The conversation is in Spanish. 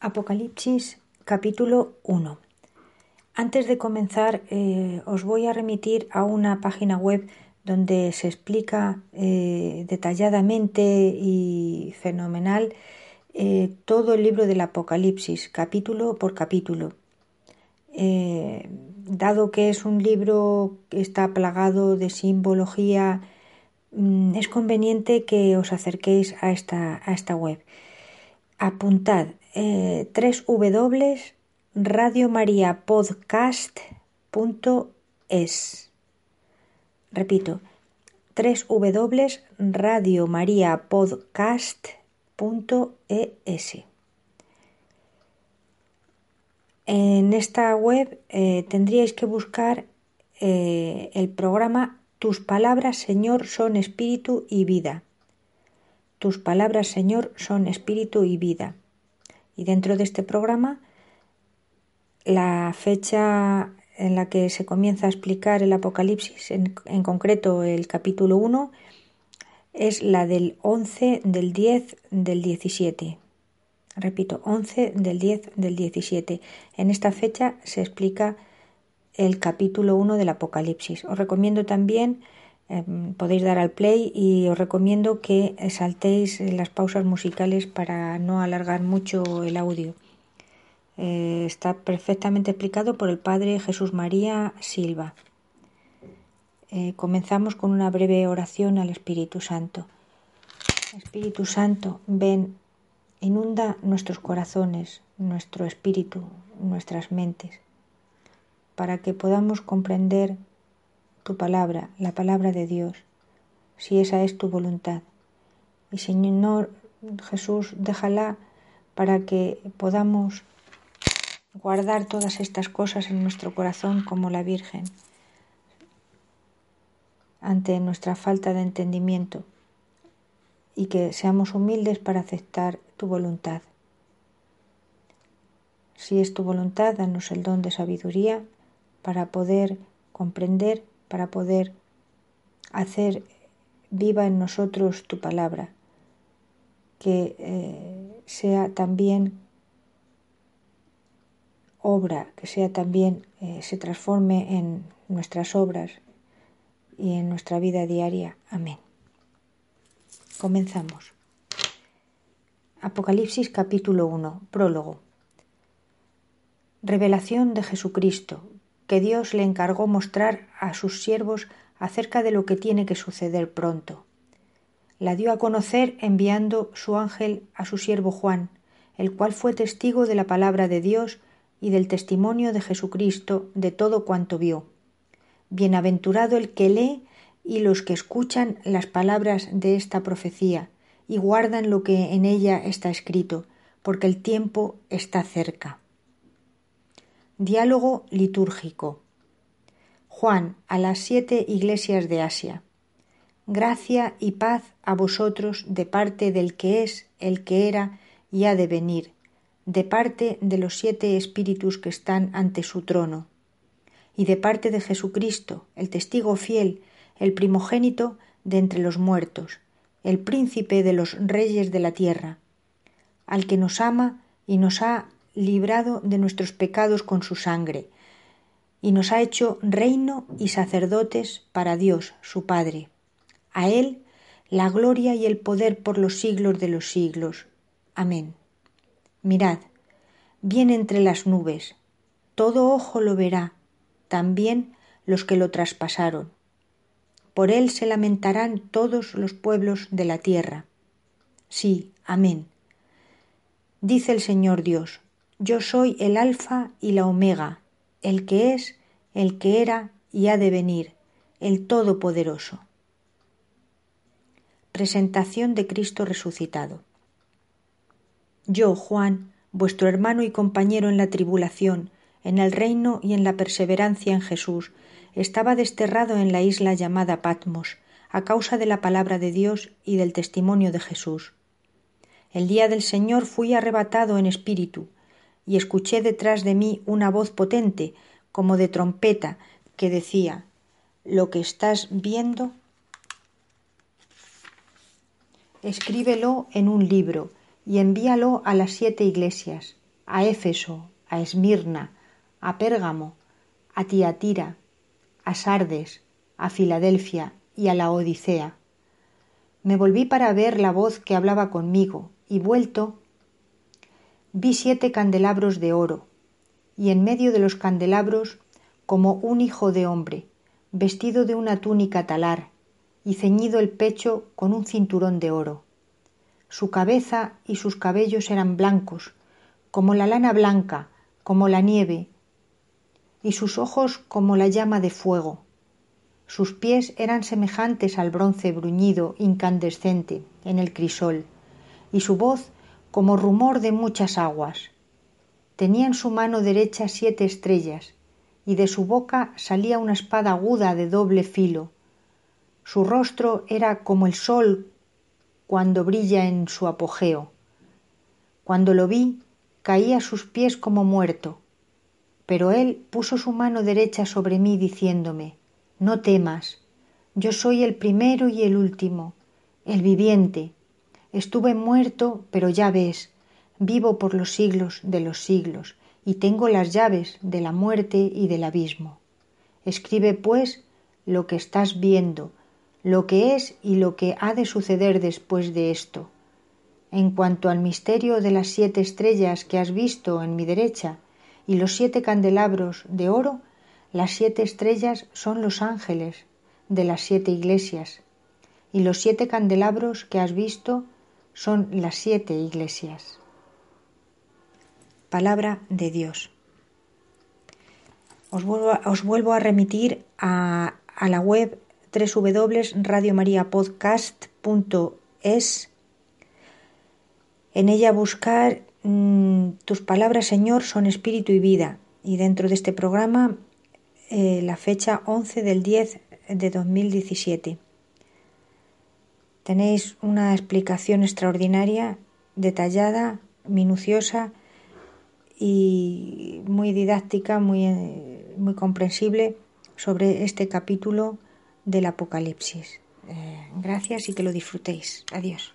Apocalipsis capítulo 1. Antes de comenzar eh, os voy a remitir a una página web donde se explica eh, detalladamente y fenomenal eh, todo el libro del Apocalipsis, capítulo por capítulo. dado que es un libro que está plagado de simbología, mm, es conveniente que os acerquéis a esta, a esta web. Apuntad eh, www.radiomariapodcast.es. Repito, www.radiomariapodcast.es. En esta web eh, tendríais que buscar eh, el programa Tus palabras, Señor, son espíritu y vida. Tus palabras, Señor, son espíritu y vida. Y dentro de este programa, la fecha en la que se comienza a explicar el Apocalipsis, en, concreto el capítulo 1, es la del 11 del 10 del 17. Repito, 11 del 10 del 17. En esta fecha se explica el capítulo 1 del Apocalipsis. Os recomiendo también Em, podéis dar al play y os recomiendo que saltéis las pausas musicales para no alargar mucho el audio. Eh, está perfectamente explicado por el Padre Jesús María Silva. Eh, comenzamos con una breve oración al Espíritu Santo. Espíritu Santo, ven, inunda nuestros corazones, nuestro espíritu, nuestras mentes, para que podamos comprender tu palabra, la palabra de Dios, si esa es tu voluntad. Y Señor Jesús, déjala para que podamos guardar todas estas cosas en nuestro corazón como la Virgen, ante nuestra falta de entendimiento, y que seamos humildes para aceptar tu voluntad. Si es tu voluntad, danos el don de sabiduría para poder comprender para poder hacer viva en nosotros tu palabra, que eh, sea también obra, que sea también, eh, se transforme en nuestras obras y en nuestra vida diaria. Amén. Comenzamos. Apocalipsis capítulo 1, prólogo. Revelación de Jesucristo, que Dios le encargó mostrar a sus siervos acerca de lo que tiene que suceder pronto. La dio a conocer enviando su ángel a su siervo Juan, el cual fue testigo de la palabra de Dios y del testimonio de Jesucristo de todo cuanto vio. Bienaventurado el que lee y los que escuchan las palabras de esta profecía y guardan lo que en ella está escrito, porque el tiempo está cerca. Diálogo litúrgico. Juan a las siete iglesias de Asia. Gracia y paz a vosotros de parte del que es, el que era y ha de venir, de parte de los siete espíritus que están ante su trono, y de parte de Jesucristo, el testigo fiel, el primogénito de entre los muertos, el príncipe de los reyes de la tierra, al que nos ama y nos ha librado de nuestros pecados con su sangre, y nos ha hecho reino y sacerdotes para Dios, su Padre. A Él la gloria y el poder por los siglos de los siglos. Amén. Mirad, viene entre las nubes, todo ojo lo verá, también los que lo traspasaron. Por él se lamentarán todos los pueblos de la tierra. Sí, amén. Dice el Señor Dios, yo soy el Alfa y la Omega, el que es, el que era y ha de venir, el Todopoderoso. Presentación de Cristo resucitado. Yo, Juan, vuestro hermano y compañero en la tribulación, en el reino y en la perseverancia en Jesús, estaba desterrado en la isla llamada Patmos, a causa de la palabra de Dios y del testimonio de Jesús. El día del Señor fui arrebatado en espíritu, y escuché detrás de mí una voz potente, como de trompeta, que decía Lo que estás viendo, escríbelo en un libro y envíalo a las siete iglesias, a Éfeso, a Esmirna, a Pérgamo, a Tiatira, a Sardes, a Filadelfia y a la Odisea. Me volví para ver la voz que hablaba conmigo, y vuelto vi siete candelabros de oro, y en medio de los candelabros como un hijo de hombre, vestido de una túnica talar, y ceñido el pecho con un cinturón de oro. Su cabeza y sus cabellos eran blancos, como la lana blanca, como la nieve, y sus ojos como la llama de fuego. Sus pies eran semejantes al bronce bruñido incandescente en el crisol, y su voz como rumor de muchas aguas. Tenía en su mano derecha siete estrellas, y de su boca salía una espada aguda de doble filo. Su rostro era como el sol cuando brilla en su apogeo. Cuando lo vi, caí a sus pies como muerto. Pero él puso su mano derecha sobre mí diciéndome, No temas, yo soy el primero y el último, el viviente. Estuve muerto, pero ya ves, vivo por los siglos de los siglos, y tengo las llaves de la muerte y del abismo. Escribe, pues, lo que estás viendo, lo que es y lo que ha de suceder después de esto. En cuanto al misterio de las siete estrellas que has visto en mi derecha y los siete candelabros de oro, las siete estrellas son los ángeles de las siete iglesias, y los siete candelabros que has visto son las siete iglesias. Palabra de Dios. Os vuelvo a, remitir a, a la web www.radiomariapodcast.es en ella buscar mm, tus palabras, Señor, son espíritu y vida. Y dentro de este programa, eh, la fecha 11 del 10 de 2017. Tenéis una explicación extraordinaria, detallada, minuciosa y muy didáctica, muy, eh, muy comprensible sobre este capítulo del Apocalipsis. Eh, gracias y que lo disfrutéis. Adiós.